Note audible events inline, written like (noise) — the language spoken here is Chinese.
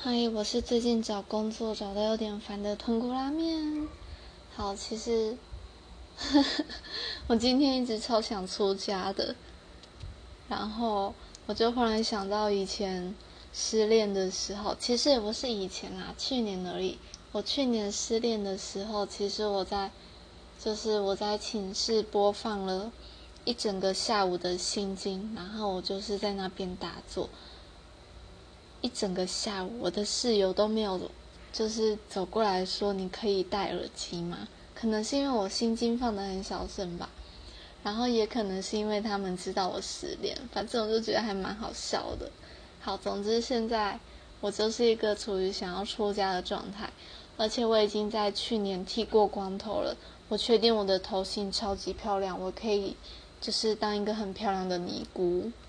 嗨，我是最近找工作找的有点烦的豚骨拉面。好，其实 (laughs) 我今天一直超想出家的，然后我就忽然想到以前失恋的时候，其实也不是以前啦，去年而已。我去年失恋的时候，其实我在就是我在寝室播放了一整个下午的心经，然后我就是在那边打坐。一整个下午，我的室友都没有，就是走过来说：“你可以戴耳机吗？”可能是因为我心经放的很小声吧，然后也可能是因为他们知道我失恋，反正我就觉得还蛮好笑的。好，总之现在我就是一个处于想要出家的状态，而且我已经在去年剃过光头了。我确定我的头型超级漂亮，我可以就是当一个很漂亮的尼姑。